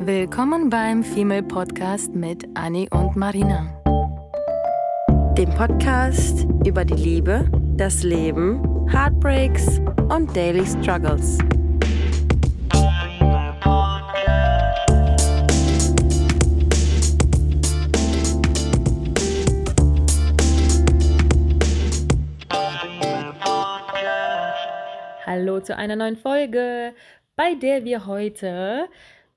Willkommen beim Female Podcast mit Annie und Marina. Dem Podcast über die Liebe, das Leben, Heartbreaks und Daily Struggles. Hallo zu einer neuen Folge, bei der wir heute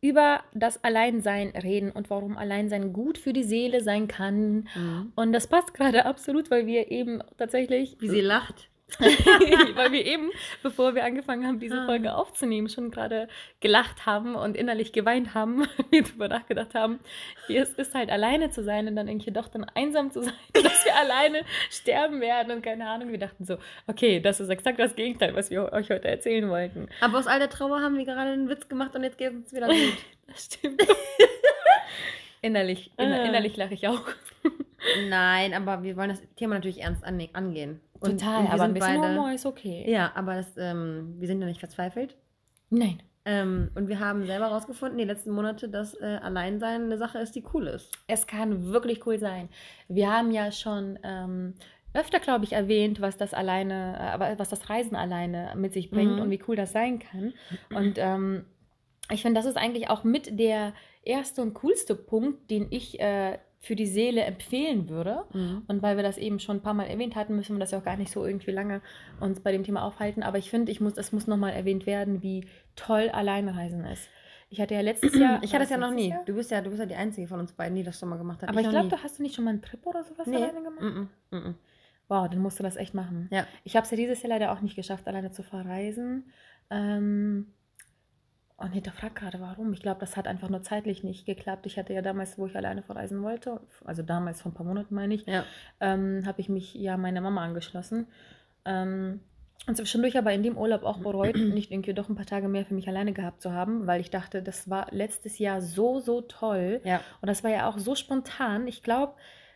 über das Alleinsein reden und warum Alleinsein gut für die Seele sein kann. Mhm. Und das passt gerade absolut, weil wir eben tatsächlich, Wie sie lacht. weil wir eben, bevor wir angefangen haben, diese Ah. Folge aufzunehmen, schon gerade gelacht haben und innerlich geweint haben, wir darüber nachgedacht haben, wie es ist halt alleine zu sein und dann irgendwie doch dann einsam zu sein, dass wir alleine sterben werden und keine Ahnung. Wir dachten so, okay, das ist exakt das Gegenteil, was wir euch heute erzählen wollten. Aber aus all der Trauer haben wir gerade einen Witz gemacht und jetzt geht es wieder gut. Das stimmt. innerlich, inner, Ah. innerlich lache ich auch. Nein, aber wir wollen das Thema natürlich ernst angehen. Und, Total, und aber ein bisschen beide, Humor ist okay. Ja, aber das, ähm, wir sind ja nicht verzweifelt. Nein. Ähm, und wir haben selber herausgefunden, die letzten Monate, dass äh, Alleinsein eine Sache ist, die cool ist. Es kann wirklich cool sein. Wir haben ja schon ähm, öfter, glaube ich, erwähnt, was das alleine, äh, aber was das Reisen alleine mit sich bringt Mhm. und wie cool das sein kann. Und ähm, ich finde, das ist eigentlich auch mit der erste und coolste Punkt, den ich äh, für die Seele empfehlen würde. Und weil wir das eben schon ein paar Mal erwähnt hatten, müssen wir das ja auch gar nicht so irgendwie lange uns bei dem Thema aufhalten. Aber ich finde, ich muss, es muss nochmal erwähnt werden, wie toll Alleinreisen ist. Ich hatte ja letztes Jahr. Ich hatte es ja noch nie. Jahr? Du bist ja, du bist ja die Einzige von uns beiden, die das schon mal gemacht hat. Aber ich, noch glaube, du hast du nicht schon mal einen Trip oder sowas nee. alleine gemacht? -mm, mm -mm. Wow, dann musst du das echt machen. Ja. Ich habe es ja dieses Jahr leider auch nicht geschafft, alleine zu verreisen. Ähm, oh nee, da frag gerade warum. Ich glaube, das hat einfach nur zeitlich nicht geklappt. Ich hatte ja damals, wo ich alleine verreisen wollte, also damals vor ein paar Monaten meine ich, Ja. ähm, habe ich mich ja meiner Mama angeschlossen. Ähm, und zwischendurch aber in dem Urlaub auch bereut, nicht irgendwie doch ein paar Tage mehr für mich alleine gehabt zu haben, weil ich dachte, das war letztes Jahr so, so toll. Ja. Und das war ja auch so spontan. Ich glaube,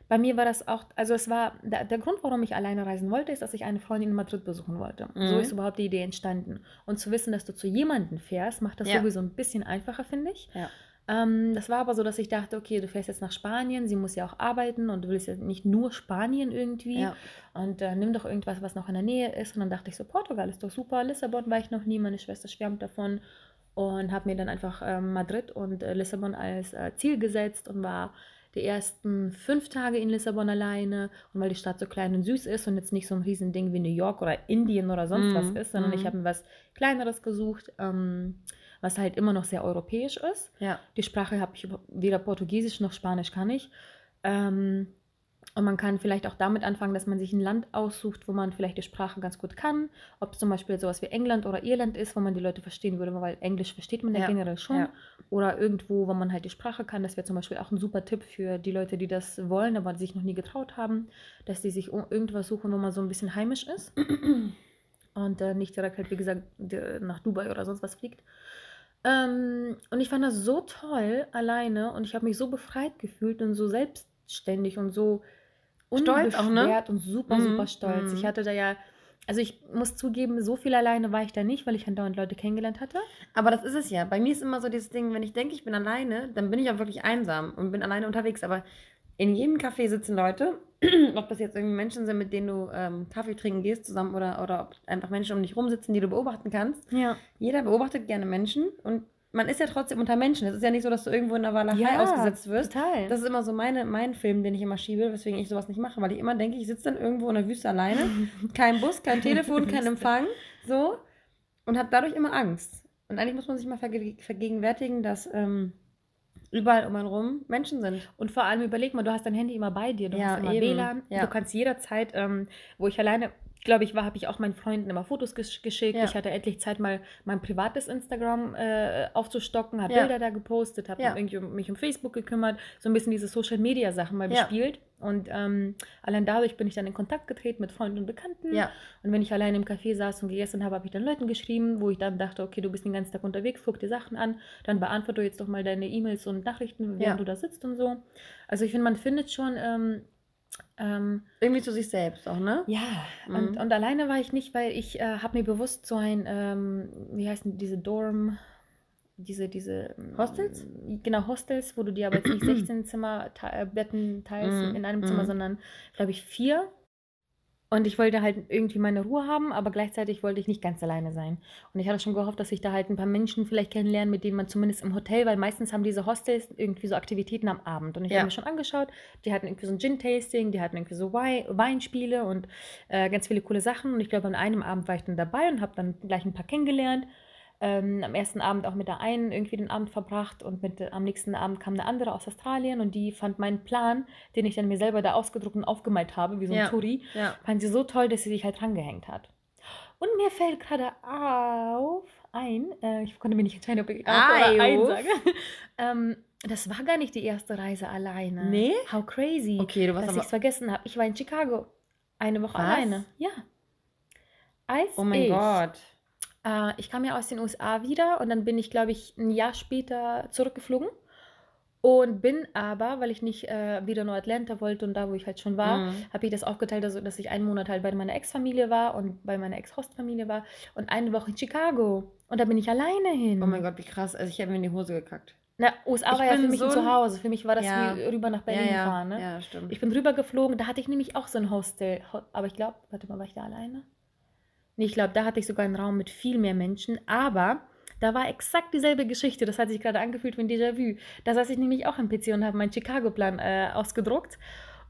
bei mir war das auch, also es war, der, der Grund, warum ich alleine reisen wollte, ist, dass ich eine Freundin in Madrid besuchen wollte. Mhm. So ist überhaupt die Idee entstanden. Und zu wissen, dass du zu jemandem fährst, macht das Ja. sowieso ein bisschen einfacher, finde ich. Ja. Ähm, das war aber so, dass ich dachte, okay, du fährst jetzt nach Spanien, sie muss ja auch arbeiten und du willst ja nicht nur Spanien irgendwie. Ja. Und äh, nimm doch irgendwas, was noch in der Nähe ist. Und dann dachte ich so, Portugal ist doch super, Lissabon war ich noch nie, meine Schwester schwärmt davon. Und habe mir dann einfach ähm, Madrid und äh, Lissabon als äh, Ziel gesetzt und war die ersten fünf Tage in Lissabon alleine. Und weil die Stadt so klein und süß ist und jetzt nicht so ein Riesending wie New York oder Indien oder sonst Mhm, was ist, sondern mhm. ich habe mir was Kleineres gesucht, ähm, was halt immer noch sehr europäisch ist. Ja. Die Sprache habe ich weder Portugiesisch noch Spanisch kann ich. Ähm, und man kann vielleicht auch damit anfangen, dass man sich ein Land aussucht, wo man vielleicht die Sprache ganz gut kann. Ob es zum Beispiel sowas wie England oder Irland ist, wo man die Leute verstehen würde, weil Englisch versteht man ja, Ja, generell schon. ja. Oder irgendwo, wo man halt die Sprache kann. Das wäre zum Beispiel auch ein super Tipp für die Leute, die das wollen, aber sich noch nie getraut haben, dass die sich irgendwas suchen, wo man so ein bisschen heimisch ist. Und äh, nicht direkt halt, wie gesagt, nach Dubai oder sonst was fliegt. Ähm, und ich fand das so toll alleine und ich habe mich so befreit gefühlt und so selbstständig und so Stolz auch, ne? und super, Mhm, super stolz. mhm. Ich hatte da ja, also ich muss zugeben, so viel alleine war ich da nicht, weil ich andauernd Leute kennengelernt hatte. Aber das ist es ja. Bei mir ist immer so dieses Ding, wenn ich denke, ich bin alleine, dann bin ich auch wirklich einsam und bin alleine unterwegs. Aber in jedem Café sitzen Leute, ob das jetzt irgendwie Menschen sind, mit denen du ähm, Kaffee trinken gehst zusammen oder, oder ob einfach Menschen um dich rum sitzen, die du beobachten kannst. Ja. Jeder beobachtet gerne Menschen und man ist ja trotzdem unter Menschen. Es ist ja nicht so, dass du irgendwo in der Walachei Ja, ausgesetzt wirst. total. Das ist immer so meine, mein Film, den ich immer schiebe, weswegen ich sowas nicht mache, weil ich immer denke, ich sitze dann irgendwo in der Wüste alleine, kein Bus, kein Telefon, kein Empfang, so und habe dadurch immer Angst. Und eigentlich muss man sich mal verge vergegenwärtigen, dass ähm, überall um einen rum Menschen sind. Und vor allem überleg mal, du hast dein Handy immer bei dir, du Ja, hast immer eben. WLAN, Ja. du kannst jederzeit, ähm, wo ich alleine, glaube ich, war, habe ich auch meinen Freunden immer Fotos gesch geschickt. Ja. Ich hatte endlich Zeit, mal mein privates Instagram äh, aufzustocken, habe Ja. Bilder da gepostet, habe Ja. irgendwie um, mich um Facebook gekümmert, so ein bisschen diese Social-Media-Sachen mal Ja. bespielt. Und ähm, allein dadurch bin ich dann in Kontakt getreten mit Freunden und Bekannten. Und wenn ich allein im Café saß und gegessen habe, habe ich dann Leuten geschrieben, wo ich dann dachte, okay, du bist den ganzen Tag unterwegs, guck dir Sachen an, dann beantworte jetzt doch mal deine E-Mails und Nachrichten, während du da sitzt und so. Also ich finde, man findet schon, ähm, ähm, Irgendwie zu sich selbst auch, ne? ja, und, Mhm. und alleine war ich nicht, weil ich äh, habe mir bewusst so ein, ähm, wie heißen diese Dorm, diese, diese ähm, Hostels? Genau, Hostels, wo du dir aber jetzt nicht 16 Zimmer te- äh, Betten teilst Mhm, in einem Zimmer, mhm. sondern glaube ich vier. Und ich wollte halt irgendwie meine Ruhe haben, aber gleichzeitig wollte ich nicht ganz alleine sein. Und ich hatte schon gehofft, dass ich da halt ein paar Menschen vielleicht kennenlerne, mit denen man zumindest im Hotel, weil meistens haben diese Hostels irgendwie so Aktivitäten am Abend. Und ich Ja. habe mir schon angeschaut, die hatten irgendwie so ein Gin-Tasting, die hatten irgendwie so Wei- Weinspiele und äh, ganz viele coole Sachen. Und ich glaube, an einem Abend war ich dann dabei und habe dann gleich ein paar kennengelernt. Ähm, am ersten Abend auch mit der einen irgendwie den Abend verbracht und mit, äh, am nächsten Abend kam eine andere aus Australien und die fand meinen Plan, den ich dann mir selber da ausgedruckt und aufgemalt habe, wie so ein Ja. Touri, Ja. fand sie so toll, dass sie sich halt drangehängt hat. Und mir fällt gerade auf, ein, äh, ich konnte mir nicht entscheiden, ob ich auf oder ein sage. ähm, das war gar nicht die erste Reise alleine. Nee? How crazy. Okay, du warst dass ich es vergessen habe. Ich war in Chicago. Eine Woche Was? alleine. Ja. Als Oh mein ich, Gott. Äh, ich kam ja aus den USA wieder und dann bin ich, glaube ich, ein Jahr später zurückgeflogen. Und bin aber, weil ich nicht äh, wieder nur Atlanta wollte und da, wo ich halt schon war, Mhm. habe ich das aufgeteilt, also, dass ich einen Monat halt bei meiner Ex-Familie war und bei meiner Ex-Host-Familie war und eine Woche in Chicago. Und da bin ich alleine hin. Oh mein Gott, wie krass. Also ich habe mir in die Hose gekackt. Na, USA Ich war ja für mich so ein Zuhause. Für mich war das Ja. wie rüber nach Berlin ja, ja. fahren. Ne? Ja, stimmt. Ich bin rüber geflogen, da hatte ich nämlich auch so ein Hostel. Ho- Aber ich glaube, warte mal, war ich da alleine? Ich glaube, da hatte ich sogar einen Raum mit viel mehr Menschen. Aber da war exakt dieselbe Geschichte. Das hat sich gerade angefühlt wie ein Déjà-vu. Da saß ich nämlich auch am PC und habe meinen Chicago-Plan äh, ausgedruckt.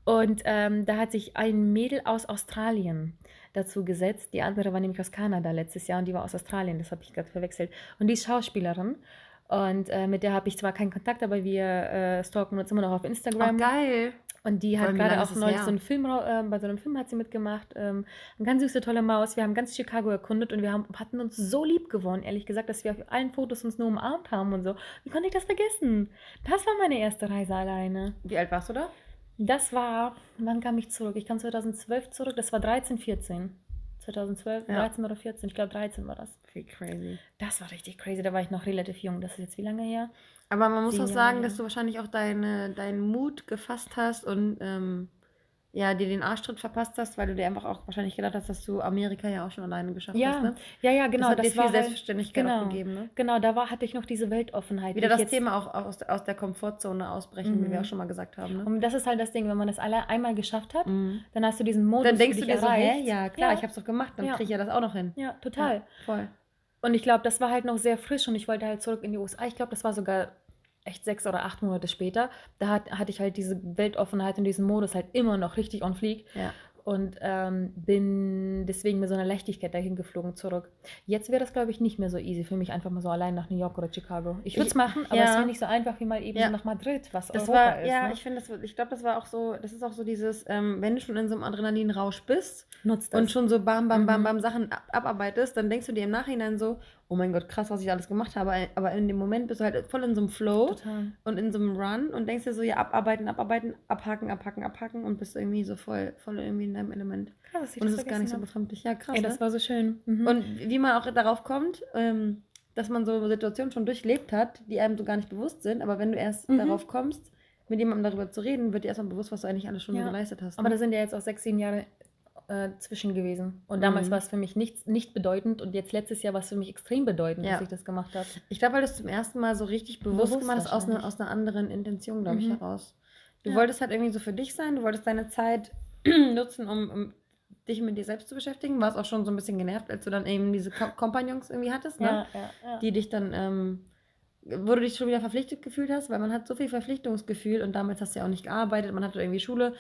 Und ähm, da hat sich ein Mädel aus Australien dazu gesetzt. Die andere war nämlich aus Kanada letztes Jahr und die war aus Australien. Das habe ich gerade verwechselt. Und die ist Schauspielerin. Und äh, mit der habe ich zwar keinen Kontakt, aber wir äh, stalken uns immer noch auf Instagram. geil. Und die hat gerade auch neulich so einen Film, äh, bei so einem Film hat sie mitgemacht. Ähm, eine ganz süße, tolle Maus. Wir haben ganz Chicago erkundet und wir haben, hatten uns so lieb gewonnen, ehrlich gesagt, dass wir auf allen Fotos uns nur umarmt haben und so. Wie konnte ich das vergessen? Das war meine erste Reise alleine. Wie alt warst du da? Das war, wann kam ich zurück? Ich kam 2012 zurück, das war 13, 14. 2012, Ja. 13 oder 14, ich glaube 13 war das. Wie crazy. Das war richtig crazy, da war ich noch relativ jung. Das ist jetzt wie lange her? Aber man muss auch sagen, dass du wahrscheinlich auch deine, deinen Mut gefasst hast und ähm, ja, dir den Arschtritt verpasst hast, weil du dir einfach auch wahrscheinlich gedacht hast, dass du Amerika ja auch schon alleine geschafft Ja, hast. Ne? ja, ja, genau. das hat dir viel war halt- Selbstverständlichkeit auch genau. gegeben. Ne? Genau, da war, hatte ich noch diese Weltoffenheit. Wieder das Thema auch aus, aus der Komfortzone ausbrechen, wie Mhm. wir auch schon mal gesagt haben. Ne? Und das ist halt das Ding, wenn man das alle einmal geschafft hat, Mhm. dann hast du diesen Modus Dann denkst du dir so, erreicht. hä, ja klar, Ja. ich hab's doch gemacht, dann Ja. krieg ich ja das auch noch hin. Ja, total. Voll. Und ich glaube, das war halt noch sehr frisch und ich wollte halt zurück in die USA. Ich glaube, das war sogar echt sechs oder acht Monate später. Da hat, hatte ich halt diese Weltoffenheit und diesen Modus halt immer noch richtig on fleek. Ja. Und ähm, bin deswegen mit so einer Leichtigkeit dahin geflogen zurück. Jetzt wäre das, glaube ich, nicht mehr so easy für mich, einfach mal so allein nach New York oder Chicago. Ich würde es machen, aber ja. es wäre nicht so einfach wie mal eben Ja. nach Madrid, was Das Europa war, ist. ja, ne? ich finde, ich glaube, das war auch so, das ist auch so dieses, ähm, wenn du schon in so einem Adrenalinrausch bist Nutzt das. und schon so bam, bam, bam, Mhm. bam Sachen ab abarbeitest, dann denkst du dir im Nachhinein so, oh mein Gott, krass, was ich alles gemacht habe. Aber in dem Moment bist du halt voll in so einem Flow Total. und in so einem Run und denkst dir so, ja, abarbeiten, abarbeiten, abhaken, abhaken, abhaken und bist irgendwie so voll, voll irgendwie in deinem Element. Krass, ich Und das es ist gar nicht so befremdlich. Ja, krass. Ey, ne? das war so schön. Mhm. Und wie man auch darauf kommt, ähm, dass man so Situationen schon durchlebt hat, die einem so gar nicht bewusst sind, aber wenn du erst Mhm. darauf kommst, mit jemandem darüber zu reden, wird dir erstmal bewusst, was du eigentlich alles schon Ja. geleistet hast. Aber ne? da sind ja jetzt auch sechs, sieben Jahre äh, zwischen gewesen. Und damals Mhm. war es für mich nichts, nicht bedeutend und jetzt letztes Jahr war es für mich extrem bedeutend, Ja. dass ich das gemacht habe. ich glaube, weil du es zum ersten Mal so richtig bewusst, Bewusst gemacht hast, aus, einer, wahrscheinlich. aus einer anderen Intention, glaube ich, Mhm. heraus. Du Ja. wolltest halt irgendwie so für dich sein, du wolltest deine Zeit nutzen, um, um dich mit dir selbst zu beschäftigen. Warst auch schon so ein bisschen genervt, als du dann eben diese Ko Kompagnons irgendwie hattest, ne? Ja. die dich dann, ähm, wo du dich schon wieder verpflichtet gefühlt hast, weil man hat so viel Verpflichtungsgefühl und damals hast du ja auch nicht gearbeitet, man hatte irgendwie Schule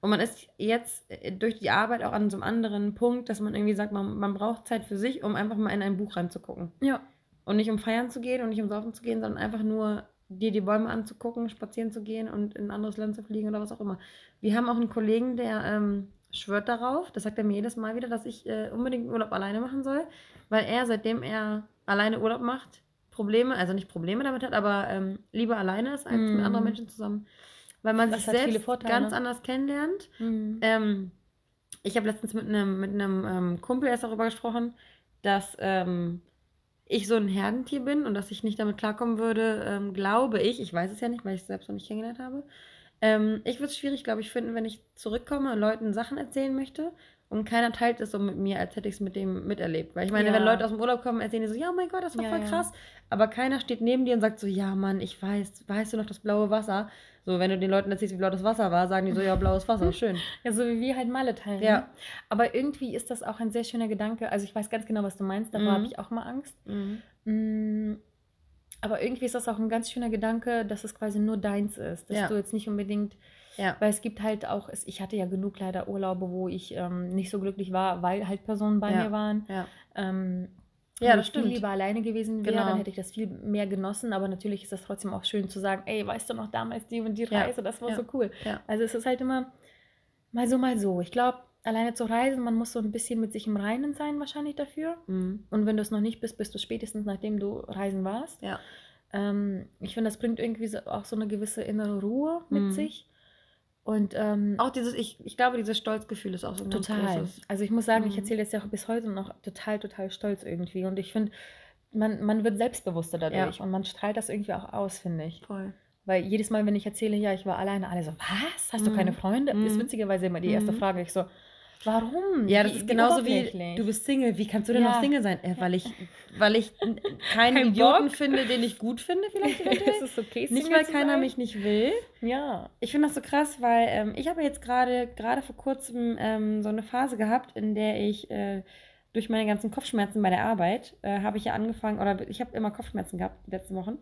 und man ist jetzt äh, durch die Arbeit auch an so einem anderen Punkt, dass man irgendwie sagt, man, man braucht Zeit für sich, um einfach mal in ein Buch reinzugucken. ja. Und nicht um feiern zu gehen und nicht um saufen zu gehen, sondern einfach nur dir die Bäume anzugucken, spazieren zu gehen und in ein anderes Land zu fliegen oder was auch immer. Wir haben auch einen Kollegen, der ähm, schwört darauf, das sagt er mir jedes Mal wieder, dass ich äh, unbedingt Urlaub alleine machen soll, weil er, seitdem er alleine Urlaub macht, Probleme, also nicht Probleme damit hat, aber ähm, lieber alleine ist als mit Mm. anderen Menschen zusammen. Weil man Das sich selbst Vorteile. ganz anders kennenlernt. Mhm. Ähm, ich habe letztens mit einem mit einem ähm, Kumpel erst darüber gesprochen, dass ähm, ich so ein Herdentier bin und dass ich nicht damit klarkommen würde, ähm, glaube ich, ich weiß es ja nicht, weil ich es selbst noch nicht kennengelernt habe. Ähm, ich würde es schwierig, glaube ich, finden, wenn ich zurückkomme und Leuten Sachen erzählen möchte und keiner teilt es so mit mir, als hätte ich es mit dem miterlebt. Weil ich meine, Ja. wenn Leute aus dem Urlaub kommen, erzählen die so, ja, oh mein Gott, das war Ja, voll ja. krass. Aber keiner steht neben dir und sagt so, ja, Mann, ich weiß, weißt du noch das blaue Wasser? So, wenn du den Leuten erzählst, wie blau das Wasser war, sagen die so, ja, blaues Wasser, schön. Ja, so wie wir halt Malle teilen. Ja. Ne? Aber irgendwie ist das auch ein sehr schöner Gedanke. Also ich weiß ganz genau, was du meinst. Davor Mhm. habe ich auch mal Angst. Mhm. Mm, Aber irgendwie ist das auch ein ganz schöner Gedanke, dass es quasi nur deins ist. Dass Ja. du jetzt nicht unbedingt, Ja. weil es gibt halt auch, ich hatte ja genug leider Urlaube, wo ich ähm, nicht so glücklich war, weil halt Personen bei Ja. mir waren. Ja. Ähm, Ja, das ich viel stimmt. lieber alleine gewesen wäre, Genau. dann hätte ich das viel mehr genossen. Aber natürlich ist das trotzdem auch schön zu sagen, ey, weißt du noch damals die und die Ja. Reise, das war Ja. so cool. Ja. Also es ist halt immer mal so, mal so. Ich glaube, alleine zu reisen, man muss so ein bisschen mit sich im Reinen sein wahrscheinlich dafür. Mhm. Und wenn du es noch nicht bist, bist du spätestens nachdem du reisen warst. Ja. Ähm, ich finde, das bringt irgendwie so, auch so eine gewisse innere Ruhe mit Mhm. sich. Und ähm, Auch dieses, ich, ich glaube, dieses Stolzgefühl ist auch so ein ganz total. großes. Also ich muss sagen, ich Mhm. erzähle jetzt ja auch bis heute noch total, total stolz irgendwie. Und ich finde, man, man wird selbstbewusster dadurch und man strahlt das irgendwie auch aus, finde ich. Voll. Weil jedes Mal, wenn ich erzähle, ja, ich war alleine, alle so, was? Hast du Mhm. keine Freunde? Ist Mhm. witzigerweise immer die erste Mhm. Frage. Ich so, warum? Ja, das ist genauso wie, du bist Single. Wie kannst du denn Ja. noch Single sein? Äh, weil ich, weil ich keinen Kein Idioten Bock? finde, den ich gut finde, vielleicht. eventuell. es ist okay, nicht, Single weil zu keiner sein. mich nicht will. Ja. Ich finde das so krass, weil ähm, ich habe jetzt gerade gerade vor kurzem ähm, so eine Phase gehabt, in der ich äh, durch meine ganzen Kopfschmerzen bei der Arbeit äh, habe ich ja angefangen, oder ich habe immer Kopfschmerzen gehabt die letzten Wochen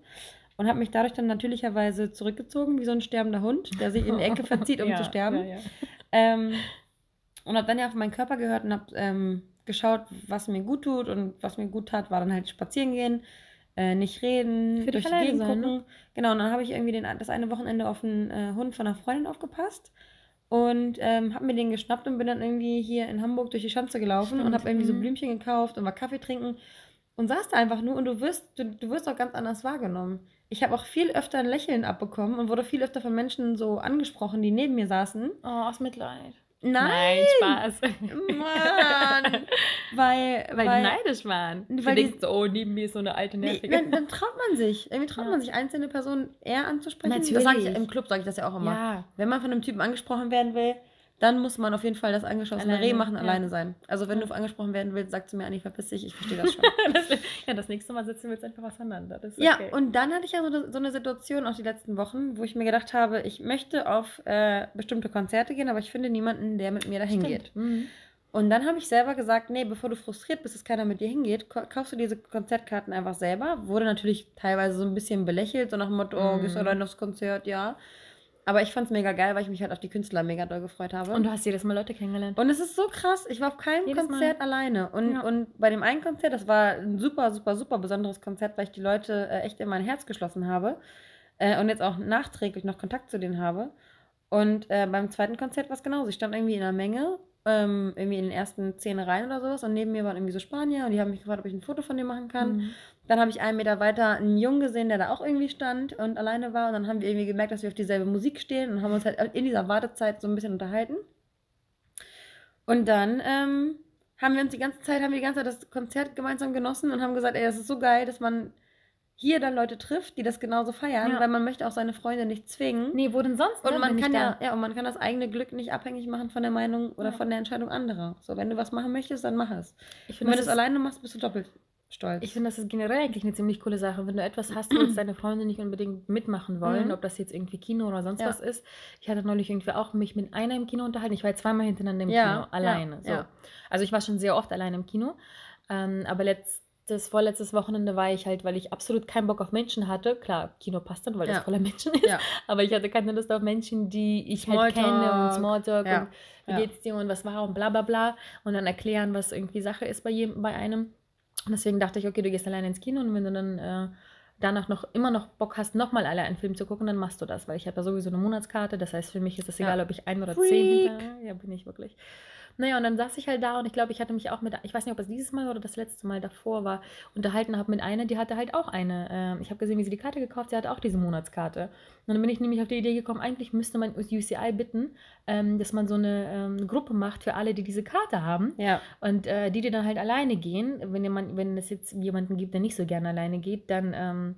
und habe mich dadurch dann natürlicherweise zurückgezogen, wie so ein sterbender Hund, der sich in die Ecke verzieht, um Ja, zu sterben. Ja, ja. Ähm, und habe dann ja auf meinen Körper gehört und habe ähm, geschaut, was mir gut tut. Und was mir gut tat, war dann halt spazieren gehen, äh, nicht reden, Für durch die Gegend sein, gucken. ne? Genau, und dann habe ich irgendwie den, das eine Wochenende auf einen äh, Hund von einer Freundin aufgepasst. Und ähm, habe mir den geschnappt und bin dann irgendwie hier in Hamburg durch die Schanze gelaufen und Stimmt, habe irgendwie so mhm. Blümchen gekauft und war Kaffee trinken und saß da einfach nur und du wirst, du, du wirst auch ganz anders wahrgenommen. Ich habe auch viel öfter ein Lächeln abbekommen und wurde viel öfter von Menschen so angesprochen, die neben mir saßen. Oh, aus Mitleid. Nein, Spaß. Mann! weil, Weil, weil, die neidisch waren. Weil die- denkst so, oh, neben mir ist so eine alte nee, Nervige. dann, dann traut man sich. Irgendwie traut Ja. man sich, einzelne Personen eher anzusprechen. Das Natürlich. sage ich im Club, sage ich das ja auch immer. ja. Wenn man von einem Typen angesprochen werden will, dann muss man auf jeden Fall das angeschossene Alleine, Reh machen, ja. alleine sein. Also wenn Ja. du angesprochen werden willst, sag zu mir, Anni, verpiss dich, ich verstehe das schon. das, ja, das nächste Mal sitzen wir jetzt einfach auseinander. Ist Ja, okay. und dann hatte ich ja so, eine- so eine Situation auch die letzten Wochen, wo ich mir gedacht habe, ich möchte auf äh, bestimmte Konzerte gehen, aber ich finde niemanden, der mit mir dahin Stimmt. geht. Mhm. Und dann habe ich selber gesagt, nee, bevor du frustriert bist, dass keiner mit dir hingeht, ka- kaufst du diese Konzertkarten einfach selber. Wurde natürlich teilweise so ein bisschen belächelt, so nach dem Motto, oh, gehst du Mhm. allein aufs Konzert? Ja. Aber ich fand es mega geil, weil ich mich halt auf die Künstler mega doll gefreut habe. Und du hast jedes Mal Leute kennengelernt. Und es ist so krass, ich war auf keinem Jedes Konzert alleine. Und, Ja. und bei dem einen Konzert, das war ein super, super, super besonderes Konzert, weil ich die Leute äh, echt in mein Herz geschlossen habe. Äh, und jetzt auch nachträglich noch Kontakt zu denen habe. Und äh, beim zweiten Konzert war es genauso. Ich stand irgendwie in einer Menge, ähm, irgendwie in den ersten zehn Reihen oder sowas. Und neben mir waren irgendwie so Spanier und die haben mich gefragt, ob ich ein Foto von denen machen kann. Mhm. Dann habe ich einen Meter weiter einen Jungen gesehen, der da auch irgendwie stand und alleine war. Und dann haben wir irgendwie gemerkt, dass wir auf dieselbe Musik stehen und haben uns halt in dieser Wartezeit so ein bisschen unterhalten. Und dann ähm, haben wir uns die ganze Zeit, haben wir die ganze Zeit das Konzert gemeinsam genossen und haben gesagt, ey, das ist so geil, dass man hier dann Leute trifft, die das genauso feiern, Ja. weil man möchte auch seine Freunde nicht zwingen. Nee, wo denn sonst? Und man kann ja, ja, und man kann das eigene Glück nicht abhängig machen von der Meinung oder Ja. von der Entscheidung anderer. So, wenn du was machen möchtest, dann mach es. Ich Und finde, wenn du es alleine machst, bist du doppelt stolz. ich finde, das ist generell eigentlich eine ziemlich coole Sache. Wenn du etwas hast, wo deine Freunde nicht unbedingt mitmachen wollen, Mhm. ob das jetzt irgendwie Kino oder sonst Ja. was ist. Ich hatte neulich irgendwie auch mich mit einer im Kino unterhalten. Ich war zweimal hintereinander im Ja, Kino, alleine. So. Also ich war schon sehr oft alleine im Kino. Ähm, aber letztes, vorletztes Wochenende war ich halt, weil ich absolut keinen Bock auf Menschen hatte. Klar, Kino passt dann, weil das voller Menschen ist. Aber ich hatte keine Lust auf Menschen, die ich halt kenne und Smalltalk. Und wie geht's dir und was war und bla bla bla. Und dann erklären, was irgendwie Sache ist bei, jedem, bei einem. Und deswegen dachte ich, okay, du gehst alleine ins Kino und wenn du dann äh, danach noch immer noch Bock hast, nochmal alle einen Film zu gucken, dann machst du das, weil ich habe ja sowieso eine Monatskarte. Das heißt, für mich ist es Ja. egal, ob ich ein oder Freak. zehn hinter. Ja, bin ich wirklich. Naja, und dann saß ich halt da und ich glaube, ich hatte mich auch mit, ich weiß nicht, ob es dieses Mal oder das letzte Mal davor war, unterhalten habe mit einer, die hatte halt auch eine. ähm, ich habe gesehen, wie sie die Karte gekauft, sie hatte auch diese Monatskarte. Und dann bin ich nämlich auf die Idee gekommen, eigentlich müsste man UCI bitten, ähm, dass man so eine ähm, Gruppe macht für alle, die diese Karte haben. Ja. Und äh, die, die dann halt alleine gehen, wenn, jemand, wenn es jetzt jemanden gibt, der nicht so gerne alleine geht, dann ähm,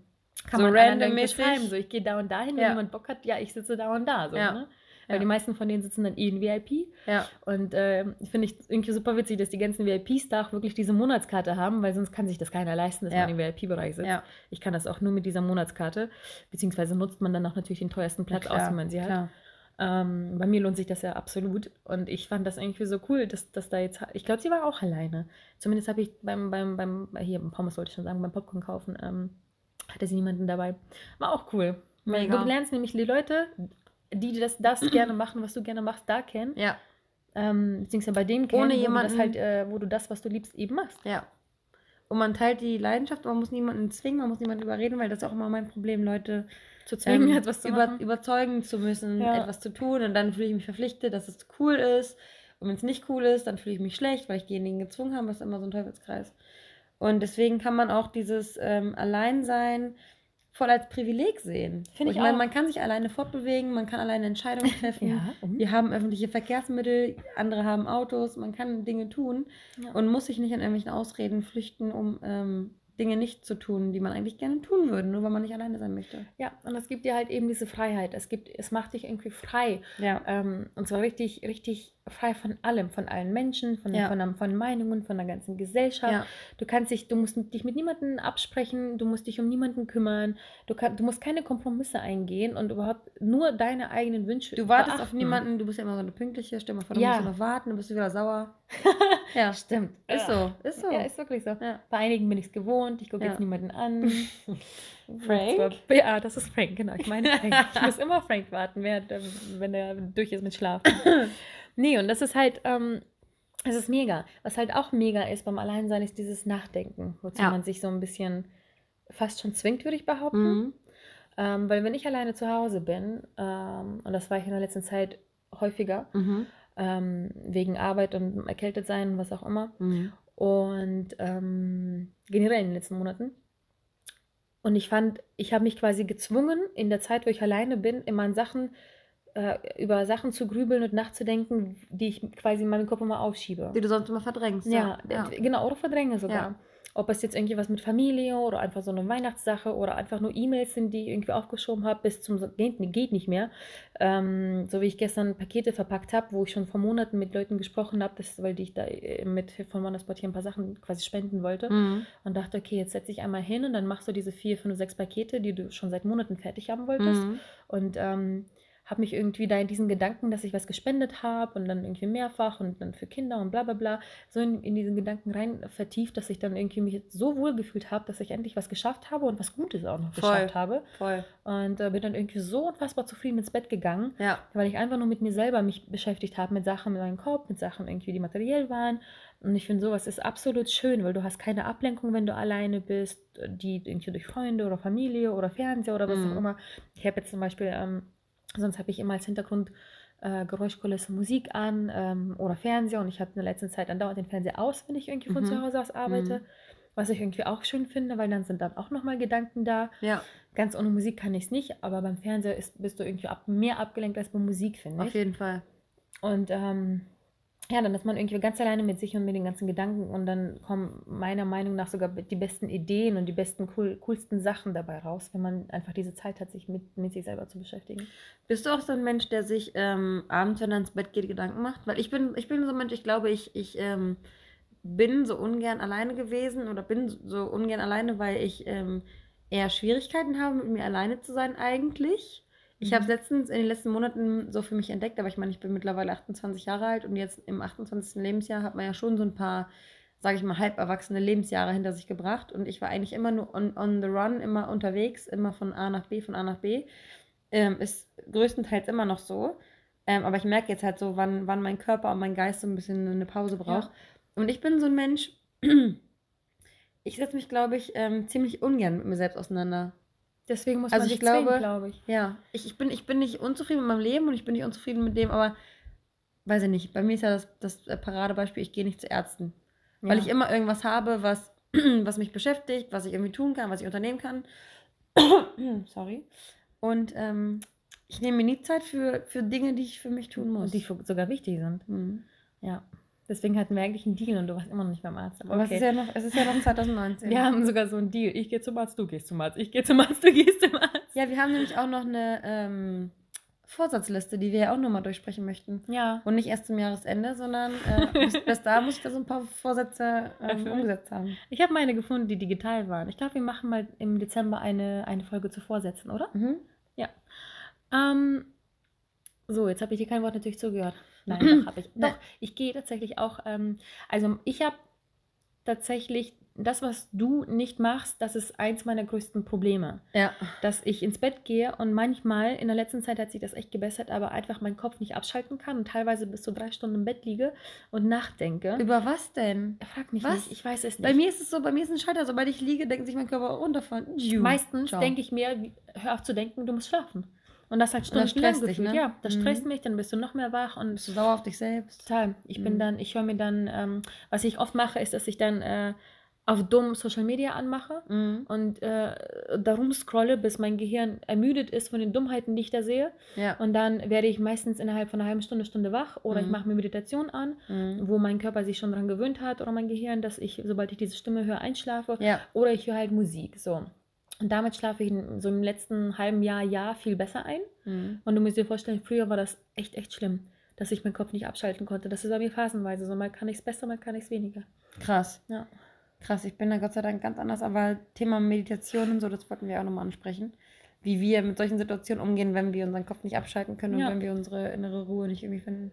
kann So man randommäßig? schreiben. So, ich gehe da und dahin, wenn Ja. jemand Bock hat, ja, ich sitze da und da. So, Ja. ne? Weil Ja. die meisten von denen sitzen dann eh in VIP. Ja. Und äh, finde ich irgendwie super witzig, dass die ganzen VIPs da auch wirklich diese Monatskarte haben, weil sonst kann sich das keiner leisten, dass Ja. man im VIP-Bereich sitzt. Ja. Ich kann das auch nur mit dieser Monatskarte, beziehungsweise nutzt man dann auch natürlich den teuersten Platz aus, wenn man sie hat. klar. Ähm, bei mir lohnt sich das ja absolut. Und ich fand das irgendwie so cool, dass, dass da jetzt. Ich glaube, sie war auch alleine. Zumindest habe ich beim, beim, beim, hier beim Pommes wollte ich schon sagen, beim Popcorn kaufen, ähm, hatte sie niemanden dabei. War auch cool. Mega. Du lernst nämlich die Leute, die das, das gerne machen, was du gerne machst, da kennen. Ja. Ähm, beziehungsweise bei denen kennen, Ohne wo, du das jemanden- halt, äh, wo du das, was du liebst, eben machst. Ja. Und man teilt die Leidenschaft, man muss niemanden zwingen, man muss niemanden überreden, weil das ist auch immer mein Problem, Leute Zu zwingen, ähm, etwas zu über, machen. überzeugen zu müssen, Ja. etwas zu tun. Und dann fühle ich mich verpflichtet, dass es cool ist. Und wenn es nicht cool ist, dann fühle ich mich schlecht, weil ich diejenigen gezwungen habe. Das ist immer so ein Teufelskreis. Und deswegen kann man auch dieses ähm, Alleinsein voll als Privileg sehen. Finde Und ich meine, man kann sich alleine fortbewegen, man kann alleine Entscheidungen treffen. Ja? Wir haben öffentliche Verkehrsmittel, andere haben Autos, man kann Dinge tun Ja. und muss sich nicht an irgendwelchen Ausreden flüchten, um ähm, Dinge nicht zu tun, die man eigentlich gerne tun würde, nur weil man nicht alleine sein möchte. Ja, und es gibt dir halt eben diese Freiheit. Es gibt, es macht dich irgendwie frei. Ja. Ähm, und zwar richtig, richtig frei von allem, von allen Menschen, von, Ja. von, von Meinungen, von der ganzen Gesellschaft. Ja. Du kannst dich, du musst dich mit niemandem absprechen, du musst dich um niemanden kümmern, du, kann, du musst keine Kompromisse eingehen und überhaupt nur deine eigenen Wünsche. Du wartest auf beachten. niemanden, du bist ja immer so eine pünktliche, stell mal vor, du Ja. musst noch warten, dann bist du wieder sauer. ja, Stimmt. ist so, ist so. Ja, ist wirklich so. Ja. Bei einigen bin ich es gewohnt, ich gucke jetzt niemanden an. Frank? Ja, das ist Frank, genau. Ich meine Frank. Ich muss immer Frank warten, wenn er durch ist mit Schlafen. nee, und das ist halt, ähm, es ist mega. Was halt auch mega ist beim Alleinsein, ist dieses Nachdenken, wozu Ja. man sich so ein bisschen fast schon zwingt, würde ich behaupten. Mhm. Ähm, weil wenn ich alleine zu Hause bin, ähm, und das war ich in der letzten Zeit häufiger, Mhm. ähm, wegen Arbeit und erkältet sein, was auch immer, Mhm. und ähm, generell in den letzten Monaten. Und ich fand, ich habe mich quasi gezwungen, in der Zeit, wo ich alleine bin, immer an Sachen, äh, über Sachen zu grübeln und nachzudenken, die ich quasi in meinem Kopf immer aufschiebe. Die du sonst immer verdrängst. Ja, ja. genau, oder verdränge sogar. Ja. Ob es jetzt irgendwie was mit Familie oder einfach so eine Weihnachtssache oder einfach nur E-Mails sind, die ich irgendwie aufgeschoben habe, bis zum geht, geht nicht mehr. Ähm, so wie ich gestern Pakete verpackt habe, wo ich schon vor Monaten mit Leuten gesprochen habe, weil die ich da äh, mit von Monosport hier ein paar Sachen quasi spenden wollte. Mhm. Und dachte, okay, jetzt setze ich einmal hin und dann machst du diese vier, fünf, sechs Pakete, die du schon seit Monaten fertig haben wolltest. Mhm. Und ähm, habe mich irgendwie da in diesen Gedanken, dass ich was gespendet habe und dann irgendwie mehrfach und dann für Kinder und bla bla bla, so in, in diesen Gedanken rein vertieft, dass ich dann irgendwie mich so wohl gefühlt habe, dass ich endlich was geschafft habe und was Gutes auch noch Voll. geschafft habe. Voll. Und äh, bin dann irgendwie so unfassbar zufrieden ins Bett gegangen, Ja. weil ich einfach nur mit mir selber mich beschäftigt habe, mit Sachen in meinem Kopf, mit Sachen irgendwie, die materiell waren. Und ich finde, sowas ist absolut schön, weil du hast keine Ablenkung, wenn du alleine bist, die irgendwie durch Freunde oder Familie oder Fernseher oder was Mhm. auch immer. Ich habe jetzt zum Beispiel, ähm, sonst habe ich immer als Hintergrund äh, Geräuschkulisse Musik an ähm, oder Fernseher und ich habe in der letzten Zeit andauernd den Fernseher aus, wenn ich irgendwie von Mhm. zu Hause aus arbeite. Mhm. Was ich irgendwie auch schön finde, weil dann sind dann auch nochmal Gedanken da. Ja, Ganz ohne Musik kann ich es nicht, aber beim Fernseher ist, bist du irgendwie ab, mehr abgelenkt als bei Musik, finde auf ich. jeden Fall. Und ähm, ja, dann ist man irgendwie ganz alleine mit sich und mit den ganzen Gedanken und dann kommen meiner Meinung nach sogar die besten Ideen und die besten, cool, coolsten Sachen dabei raus, wenn man einfach diese Zeit hat, sich mit, mit sich selber zu beschäftigen. Bist du auch so ein Mensch, der sich ähm, abends, wenn er ins Bett geht, Gedanken macht? Weil ich bin, ich bin so ein Mensch, ich glaube, ich, ich ähm, bin so ungern alleine gewesen oder bin so ungern alleine, weil ich ähm, eher Schwierigkeiten habe, mit mir alleine zu sein eigentlich. Ich Mhm. habe letztens in den letzten Monaten so für mich entdeckt, aber ich meine, ich bin mittlerweile 28 Jahre alt und jetzt im 28. Lebensjahr hat man ja schon so ein paar, sage ich mal, halb erwachsene Lebensjahre hinter sich gebracht und ich war eigentlich immer nur on, on the run, immer unterwegs, immer von A nach B, von A nach B. Ähm, ist größtenteils immer noch so. Ähm, aber ich merke jetzt halt so, wann, wann mein Körper und mein Geist so ein bisschen eine Pause braucht. Und ich bin so ein Mensch, ich setze mich, glaube ich, ähm, ziemlich ungern mit mir selbst auseinander. Deswegen muss Also man ich sich zwingen, glaube- glaube ich. Ja, ich, ich, bin, ich bin nicht unzufrieden mit meinem Leben und ich bin nicht unzufrieden mit dem, aber weiß ich nicht. Bei mir ist ja das, das äh, Paradebeispiel, ich gehe nicht zu Ärzten. Weil Ja. ich immer irgendwas habe, was, was mich beschäftigt, was ich irgendwie tun kann, was ich unternehmen kann. Sorry. Und ähm, ich nehme mir nie Zeit für, für Dinge, die ich für mich tun muss. Und die sogar wichtig sind. Hm. Ja. Deswegen hatten wir eigentlich einen Deal und du warst immer noch nicht beim Arzt. Aber es, ist ja noch, es ist ja noch 2019. Wir haben sogar so einen Deal. Ich gehe zum Arzt, du gehst zum Arzt. Ich gehe zum Arzt, du gehst zum Arzt. Ja, wir haben nämlich auch noch eine ähm, Vorsatzliste, die wir ja auch nochmal durchsprechen möchten. Ja. Und nicht erst zum Jahresende, sondern äh, bis, bis da muss ich da so ein paar Vorsätze ähm, umgesetzt haben. Ich habe meine gefunden, die digital waren. Ich glaube, wir machen mal im Dezember eine, eine Folge zu Vorsätzen, oder? Mhm. Ähm, so, jetzt habe ich dir kein Wort natürlich zugehört. Nein, doch habe ich. Doch, ich gehe tatsächlich auch. Ähm, also ich habe tatsächlich das, was du nicht machst, das ist eins meiner größten Probleme. Ja. Dass ich ins Bett gehe und manchmal, in der letzten Zeit hat sich das echt gebessert, aber einfach meinen Kopf nicht abschalten kann und teilweise bis zu drei Stunden im Bett liege und nachdenke. Über was denn? Frag mich Was? nicht, ich weiß es nicht. Bei mir ist es so, bei mir ist ein Schalter, sobald ich liege, denkt sich mein Körper runterfahren. Tschu. Meistens Ciao. denke ich mir, hör auf zu denken, du musst schlafen. Und das halt stundenlang stresst dich, gefühlt. ne? Ja, das Mhm. stresst mich, dann bist du noch mehr wach und Bist du sauer auf dich selbst? total. Ich bin Mhm. dann, ich höre mir dann, ähm, was ich oft mache, ist, dass ich dann äh, auf dumm Social Media anmache Mhm. und äh, darum scrolle, bis mein Gehirn ermüdet ist von den Dummheiten, die ich da sehe. Ja. Und dann werde ich meistens innerhalb von einer halben Stunde, Stunde wach oder ich Mhm. mache mir Meditation an, Mhm. wo mein Körper sich schon daran gewöhnt hat oder mein Gehirn, dass ich, sobald ich diese Stimme höre, einschlafe. Ja. Oder ich höre halt Musik. So. Und damit schlafe ich in, so im letzten halben Jahr, Jahr viel besser ein. Mhm. Und du musst dir vorstellen, früher war das echt, echt schlimm, dass ich meinen Kopf nicht abschalten konnte. Das ist bei mir phasenweise so. Mal kann ich es besser, mal kann ich es weniger. Krass. Ja. Krass, ich bin da Gott sei Dank ganz anders, aber Thema Meditation und so, das wollten wir auch nochmal ansprechen. Wie wir mit solchen Situationen umgehen, wenn wir unseren Kopf nicht abschalten können und Ja. wenn wir unsere innere Ruhe nicht irgendwie finden.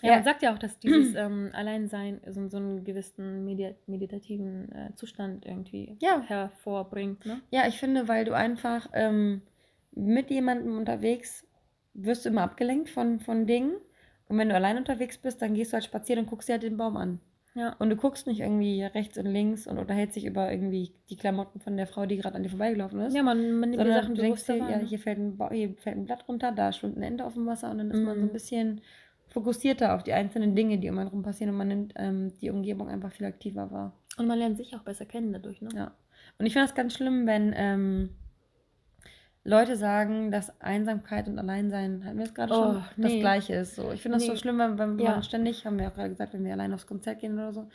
Ja, Ja. man sagt ja auch, dass dieses ähm, Alleinsein so, so einen gewissen medi meditativen äh, Zustand irgendwie Ja. hervorbringt. Ne? Ja, ich finde, weil du einfach ähm, mit jemandem unterwegs wirst du immer abgelenkt von, von Dingen. Und wenn du allein unterwegs bist, dann gehst du halt spazieren und guckst dir halt den Baum an. Ja. Und du guckst nicht irgendwie rechts und links und unterhältst dich über irgendwie die Klamotten von der Frau, die gerade an dir vorbeigelaufen ist. ja, man, man nimmt die Sachen du denkst dir, ja, ne? hier fällt, ein Ba- hier fällt ein Blatt runter, da schwimmt ein Ente auf dem Wasser und dann ist man so ein Mhm. bisschen fokussierter auf die einzelnen Dinge, die um einen rum passieren und man nimmt ähm, die Umgebung einfach viel aktiver wahr. Und man lernt sich auch besser kennen dadurch. Ne? Ja. Und ich finde das ganz schlimm, wenn ähm, Leute sagen, dass Einsamkeit und Alleinsein, hatten wir es gerade Oh, schon, das nee. Gleiche ist. So. Ich finde das so Nee. schlimm, wenn, wenn Ja. man ständig, haben wir auch gerade gesagt, wenn wir allein aufs Konzert gehen oder so,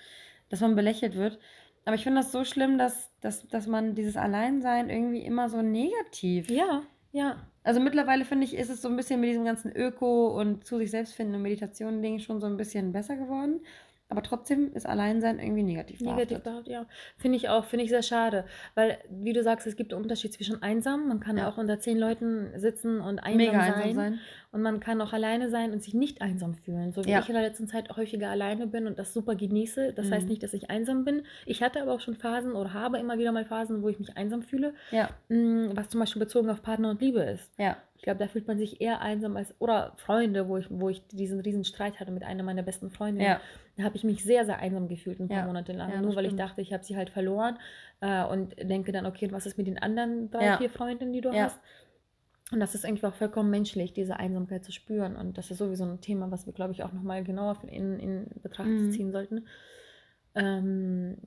dass man belächelt wird. Aber ich finde das so schlimm, dass, dass, dass man dieses Alleinsein irgendwie immer so negativ. Ja, ja. Also mittlerweile finde ich, ist es so ein bisschen mit diesem ganzen Öko und zu sich selbst finden und Meditation-Ding schon so ein bisschen besser geworden. Aber trotzdem ist Alleinsein irgendwie negativ. Negativ behaftet. behaftet, ja. Finde ich auch, finde ich sehr schade. Weil, wie du sagst, es gibt einen Unterschied zwischen einsam, man kann Ja. auch unter zehn Leuten sitzen und einsam, Mega sein, einsam sein. Und man kann auch alleine sein und sich nicht einsam fühlen. So wie Ja. ich in der letzten Zeit häufiger alleine bin und das super genieße. Das heißt Mhm. nicht, dass ich einsam bin. Ich hatte aber auch schon Phasen oder habe immer wieder mal Phasen, wo ich mich einsam fühle. Ja, Mm, Was zum Beispiel bezogen auf Partner und Liebe ist. ja. Ich glaube, da fühlt man sich eher einsam als. Oder Freunde, wo ich, wo ich diesen riesen Streit hatte mit einer meiner besten Freundinnen. Ja. Da habe ich mich sehr, sehr einsam gefühlt ein paar Ja. Monate lang. Ja, nur weil ich dachte, ich habe sie halt verloren. Äh, und denke dann, okay, was ist mit den anderen drei, Ja. vier Freundinnen, die du hast? Und das ist irgendwie auch vollkommen menschlich, diese Einsamkeit zu spüren. Und das ist sowieso ein Thema, was wir, glaube ich, auch nochmal genauer in, in Betracht Mhm. ziehen sollten. Ähm,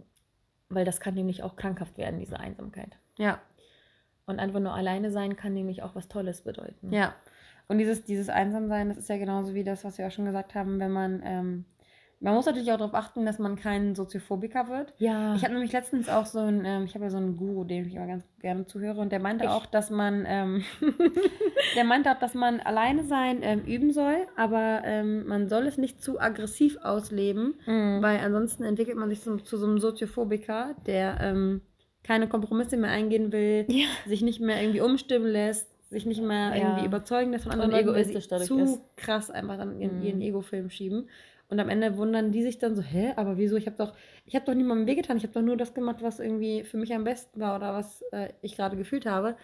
weil das kann nämlich auch krankhaft werden, diese Einsamkeit. Ja, Und einfach nur alleine sein kann nämlich auch was Tolles bedeuten. ja. Und dieses, dieses Einsamsein, das ist ja genauso wie das, was wir auch schon gesagt haben, wenn man, ähm, man muss natürlich auch darauf achten, dass man kein Soziophobiker wird. Ja. Ich habe nämlich letztens auch so einen, ähm, ich habe ja so einen Guru, dem ich immer ganz gerne zuhöre, und der meinte Ich. auch, dass man, ähm, der meinte auch, dass man alleine sein ähm, üben soll, aber ähm, man soll es nicht zu aggressiv ausleben, Mhm. weil ansonsten entwickelt man sich zu, zu so einem Soziophobiker, der ähm, keine Kompromisse mehr eingehen will, ja. sich nicht mehr irgendwie umstimmen lässt, sich nicht mehr Ja. irgendwie überzeugen lässt von anderen Und Leuten, egoistisch dadurch zu ist. krass einfach dann in Mhm. ihren Ego-Film schieben. Und am Ende wundern die sich dann so, hä, aber wieso? Ich habe doch, ich habe doch niemandem wehgetan, ich habe doch nur das gemacht, was irgendwie für mich am besten war oder was äh, ich gerade gefühlt habe.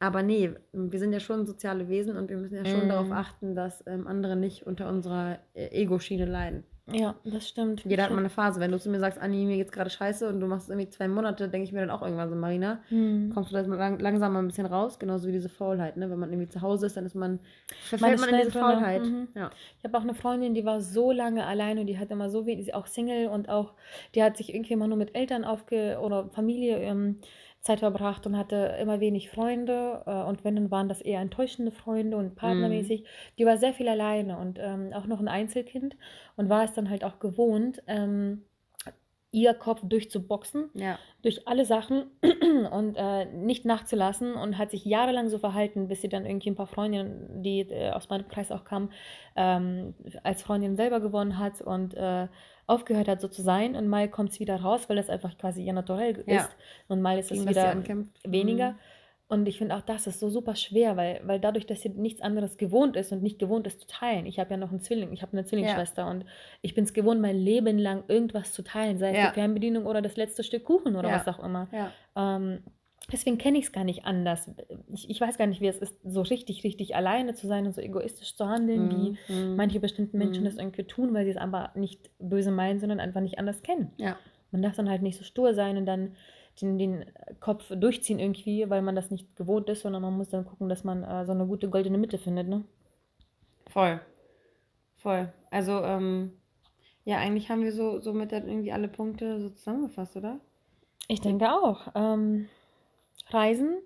Aber nee, wir sind ja schon soziale Wesen und wir müssen ja schon Mhm. darauf achten, dass ähm, andere nicht unter unserer äh, Ego-Schiene leiden. Ja, das stimmt. Jeder hat mal eine Phase. Wenn du zu mir sagst, Anni, mir geht's gerade scheiße und du machst es irgendwie zwei Monate, denke ich mir dann auch irgendwann so, Marina, Mhm. kommst du da lang, langsam mal ein bisschen raus, genauso wie diese Faulheit, ne? Wenn man irgendwie zu Hause ist, dann ist man, verfällt man in diese drinne. Faulheit. Mhm. Ja. Ich habe auch eine Freundin, die war so lange allein und die hat immer so wenig, auch Single und auch, die hat sich irgendwie immer nur mit Eltern aufge oder Familie ähm, Zeit verbracht und hatte immer wenig Freunde äh, und wenn, dann waren das eher enttäuschende Freunde und partnermäßig. Die war sehr viel alleine und ähm, auch noch ein Einzelkind und war es dann halt auch gewohnt, ähm, ihr Kopf durchzuboxen, Ja. durch alle Sachen und äh, nicht nachzulassen und hat sich jahrelang so verhalten, bis sie dann irgendwie ein paar Freundinnen, die äh, aus meinem Kreis auch kamen, ähm, als Freundin selber gewonnen hat und äh, aufgehört hat, so zu sein. Und mal kommt es wieder raus, weil das einfach quasi ihr Naturell Ja. ist. Und mal ist es Gegen sie wieder weniger. Mhm. Und ich finde auch das ist so super schwer, weil, weil dadurch, dass sie nichts anderes gewohnt ist und nicht gewohnt ist zu teilen. Ich habe ja noch einen Zwilling, ich habe eine Zwillingsschwester und ich bin es gewohnt, mein Leben lang irgendwas zu teilen, sei es Ja. die Fernbedienung oder das letzte Stück Kuchen oder Ja. was auch immer. Ja. Ähm, deswegen kenne ich es gar nicht anders. Ich, ich weiß gar nicht, wie es ist, so richtig, richtig alleine zu sein und so egoistisch zu handeln, wie Mhm. manche bestimmten Menschen Mhm. das irgendwie tun, weil sie es aber nicht böse meinen, sondern einfach nicht anders kennen. Ja. Man darf dann halt nicht so stur sein und dann den, den Kopf durchziehen irgendwie, weil man das nicht gewohnt ist, sondern man muss dann gucken, dass man äh, so eine gute goldene Mitte findet, ne? Voll. Voll. Also, ähm, ja, eigentlich haben wir so somit dann irgendwie alle Punkte so zusammengefasst, oder? Ich denke auch. Ähm, Reisen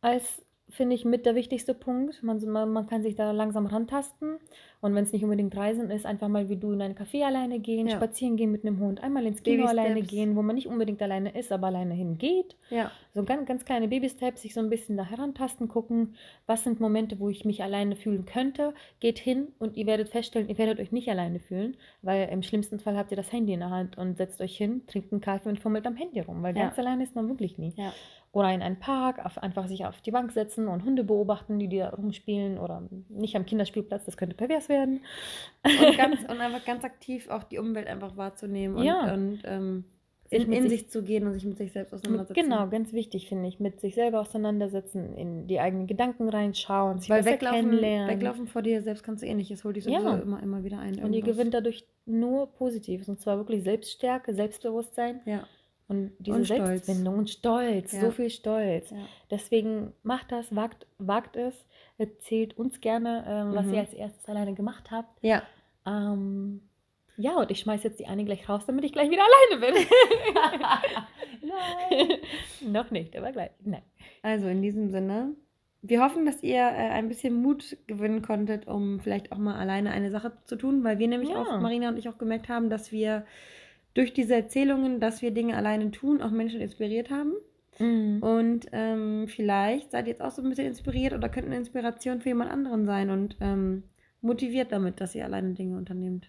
als, finde ich, mit der wichtigste Punkt. Man, man, man kann sich da langsam rantasten. Und wenn es nicht unbedingt Reisen ist, einfach mal wie du in ein Café alleine gehen, Ja. spazieren gehen mit einem Hund, einmal ins Kino alleine gehen, wo man nicht unbedingt alleine ist, aber alleine hingeht. Ja. So ganz, ganz kleine Baby-Steps, sich so ein bisschen da herantasten, gucken, was sind Momente, wo ich mich alleine fühlen könnte. Geht hin und ihr werdet feststellen, ihr werdet euch nicht alleine fühlen, weil im schlimmsten Fall habt ihr das Handy in der Hand und setzt euch hin, trinkt einen Kaffee und fummelt am Handy rum, weil Ja. ganz alleine ist man wirklich nie. Ja. Oder in einen Park, auf, einfach sich auf die Bank setzen und Hunde beobachten, die da rumspielen oder nicht am Kinderspielplatz, das könnte pervers werden. Und, ganz, und einfach ganz aktiv auch die Umwelt einfach wahrzunehmen und, Ja. und ähm, Sich in, in sich- sich zu gehen und sich mit sich selbst auseinandersetzen. Genau, ganz wichtig finde ich, mit sich selber auseinandersetzen, in die eigenen Gedanken reinschauen, sich Weil weglaufen, kennenlernen. weglaufen vor dir selbst kannst du eh nicht. Es holt dich Ja. sowieso immer, immer wieder ein. Und ihr irgendwas. gewinnt dadurch nur Positives. Und zwar wirklich Selbststärke, Selbstbewusstsein Ja. Und diese Und. Selbstfindung und Stolz, Ja. so viel Stolz. ja. Deswegen macht das, wagt, wagt es, erzählt uns gerne, ähm, was Mhm. ihr als erstes alleine gemacht habt. Ja. Ähm, ja, und ich schmeiß jetzt die Annie gleich raus, damit ich gleich wieder alleine bin. Nein. Noch nicht, aber gleich. Nein. Also in diesem Sinne, wir hoffen, dass ihr äh, ein bisschen Mut gewinnen konntet, um vielleicht auch mal alleine eine Sache zu tun, weil wir nämlich Ja. auch, Marina und ich auch gemerkt haben, dass wir durch diese Erzählungen, dass wir Dinge alleine tun, auch Menschen inspiriert haben. Mhm. Und ähm, vielleicht seid ihr jetzt auch so ein bisschen inspiriert oder könnt eine Inspiration für jemand anderen sein und ähm, motiviert damit, dass ihr alleine Dinge unternehmt.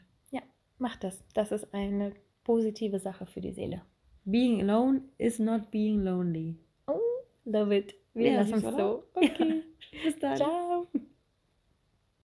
Macht das. Das ist eine positive Sache für die Seele. Being alone is not being lonely. Love it. Wir Ja, lassen es so. Okay. Bis dann. Ciao.